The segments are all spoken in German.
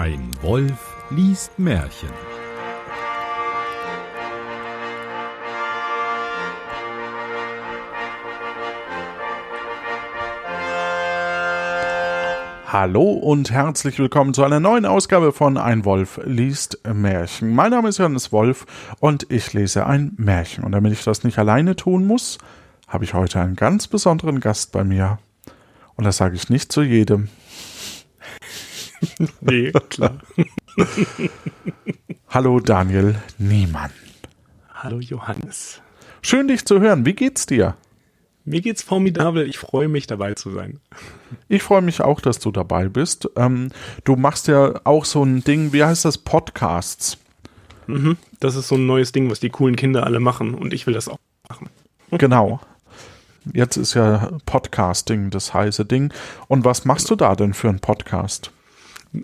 Ein Wolf liest Märchen. Hallo und herzlich willkommen zu einer neuen Ausgabe von Ein Wolf liest Märchen. Mein Name ist Johannes Wolf und ich lese ein Märchen. Und damit ich das nicht alleine tun muss, habe ich heute einen ganz besonderen Gast bei mir. Und das sage ich nicht zu jedem. nee, klar. Hallo Daniel Niemann. Hallo Johannes. Schön dich zu hören. Wie geht's dir? Mir geht's formidabel. Ich freue mich dabei zu sein. Ich freue mich auch, dass du dabei bist. Ähm, du machst ja auch so ein Ding, wie heißt das? Podcasts. Mhm. Das ist so ein neues Ding, was die coolen Kinder alle machen und ich will das auch machen. Genau. Jetzt ist ja Podcasting das heiße Ding. Und was machst du da denn für einen Podcast?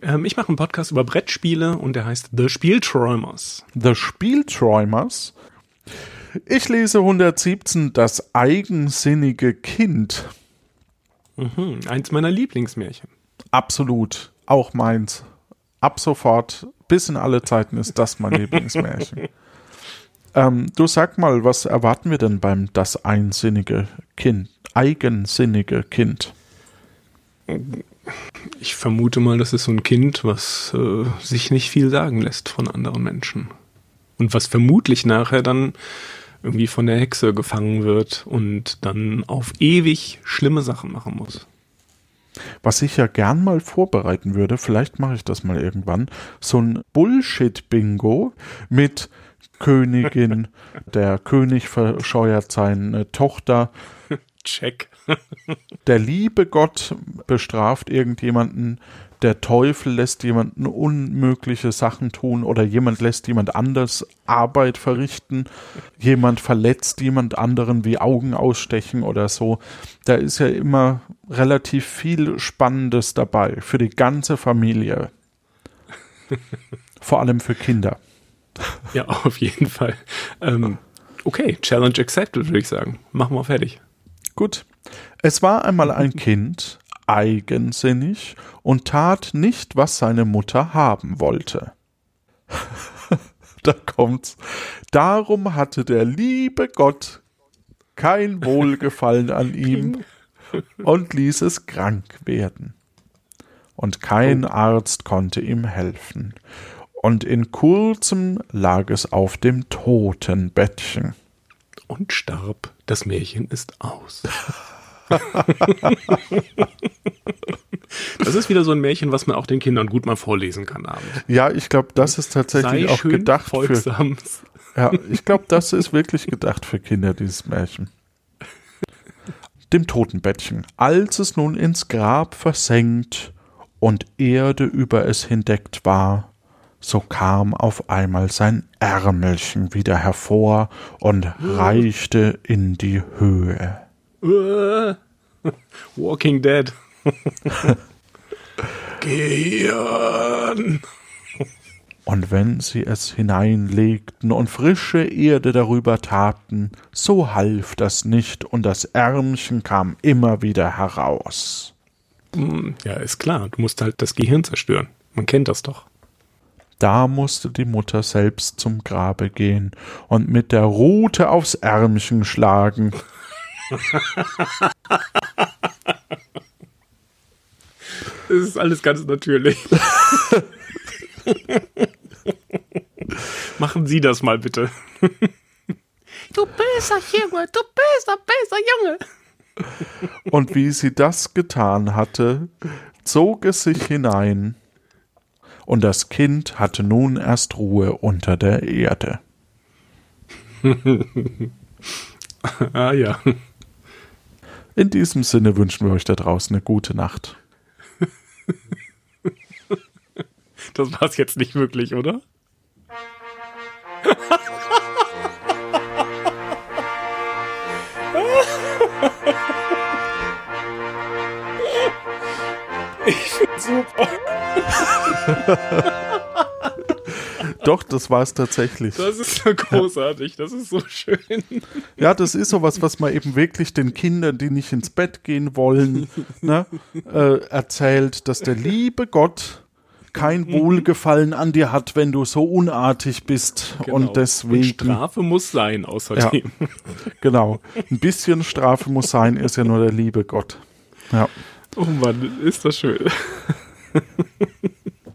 Ähm, ich mache einen Podcast über Brettspiele und der heißt The Spielträumers. The Spielträumers? Ich lese 117 Das eigensinnige Kind. Mhm, eins meiner Lieblingsmärchen. Absolut. Auch meins. Ab sofort, bis in alle Zeiten ist das mein Lieblingsmärchen. ähm, du sag mal, was erwarten wir denn beim Das einsinnige Kind? Eigensinnige Kind. Ich vermute mal, das ist so ein Kind, was äh, sich nicht viel sagen lässt von anderen Menschen. Und was vermutlich nachher dann irgendwie von der Hexe gefangen wird und dann auf ewig schlimme Sachen machen muss. Was ich ja gern mal vorbereiten würde, vielleicht mache ich das mal irgendwann, so ein Bullshit-Bingo mit Königin, der König verscheuert seine Tochter. Check. der liebe Gott bestraft irgendjemanden, der Teufel lässt jemanden unmögliche Sachen tun oder jemand lässt jemand anders Arbeit verrichten, jemand verletzt jemand anderen wie Augen ausstechen oder so. Da ist ja immer relativ viel Spannendes dabei für die ganze Familie. Vor allem für Kinder. Ja, auf jeden Fall. Ähm, okay, Challenge accepted, würde ich sagen. Machen wir fertig. Gut. Es war einmal ein Kind, eigensinnig und tat nicht, was seine Mutter haben wollte. da kommt's. Darum hatte der liebe Gott kein Wohlgefallen an ihm und ließ es krank werden. Und kein Arzt konnte ihm helfen. Und in kurzem lag es auf dem Totenbettchen. Und starb. Das Märchen ist aus. das ist wieder so ein Märchen, was man auch den Kindern gut mal vorlesen kann abends. Ja, ich glaube, das ist tatsächlich Sei auch gedacht folgsam. für. Ja, ich glaube, das ist wirklich gedacht für Kinder, dieses Märchen. Dem Totenbettchen. Als es nun ins Grab versenkt und Erde über es hindeckt war, so kam auf einmal sein Ärmelchen wieder hervor und reichte in die Höhe. Walking Dead. Gehirn. Und wenn sie es hineinlegten und frische Erde darüber taten, so half das nicht und das Ärmchen kam immer wieder heraus. Hm, ja, ist klar, du musst halt das Gehirn zerstören. Man kennt das doch. Da musste die Mutter selbst zum Grabe gehen und mit der Rute aufs Ärmchen schlagen. Das ist alles ganz natürlich. Machen Sie das mal bitte. Du böser Junge, du böser, böser Junge. Und wie sie das getan hatte, zog es sich hinein, und das Kind hatte nun erst Ruhe unter der Erde. ah ja. In diesem Sinne wünschen wir euch da draußen eine gute Nacht. Das war's jetzt nicht wirklich, oder? Ich find's super. Doch, das war es tatsächlich. Das ist so großartig, das ist so schön. Ja, das ist sowas, was man eben wirklich den Kindern, die nicht ins Bett gehen wollen, ne, äh, erzählt, dass der liebe Gott kein Wohlgefallen an dir hat, wenn du so unartig bist. Genau. Und deswegen. Strafe muss sein, außerdem. Genau. Ein bisschen Strafe muss sein, ist ja nur der liebe Gott. Ja. Oh Mann, ist das schön.